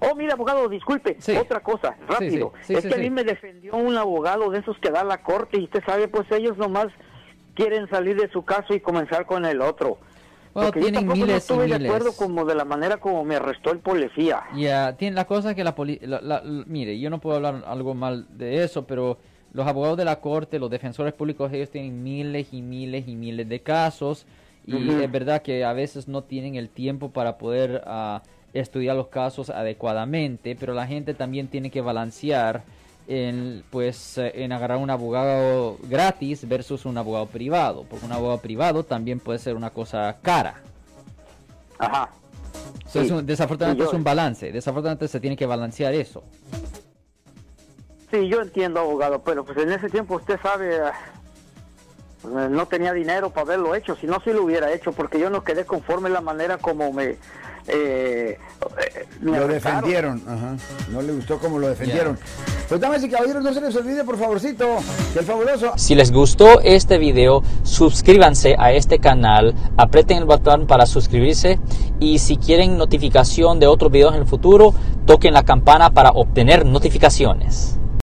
Oh, mira, abogado, disculpe, Sí. otra cosa, rápido. sí, sí, es que a mí me defendió un abogado de esos que da la corte y usted sabe, pues ellos nomás quieren salir de su caso y comenzar con el otro. Bueno, Porque yo tienen tampoco no miles y estuve de acuerdo como de la manera como me arrestó el policía. Ya, tiene la cosa que la policía, mire, yo no puedo hablar algo mal de eso, pero los abogados de la corte, los defensores públicos, ellos tienen miles y miles y miles de casos y es verdad que a veces no tienen el tiempo para poder ah, estudiar los casos adecuadamente, pero la gente también tiene que balancear en, pues, eh, en agarrar un abogado gratis versus un abogado privado, porque un abogado privado también puede ser una cosa cara. Ajá. O sea, es Sí. un- desafortunadamente Sí, yo- es un balance, desafortunadamente se tiene que balancear eso. Sí, yo entiendo, abogado, pero pues en ese tiempo usted sabe, no tenía dinero para haberlo hecho, si no, sí lo hubiera hecho, porque yo no quedé conforme la manera como me... eh, eh, me Lo arrestaron. defendieron, ajá. No le gustó cómo lo defendieron. Pues damas y caballeros, no se les olvide, por favorcito, que el fabuloso Si les gustó este video, suscríbanse a este canal, aprieten el botón para suscribirse y si quieren notificación de otros videos en el futuro, toquen la campana para obtener notificaciones.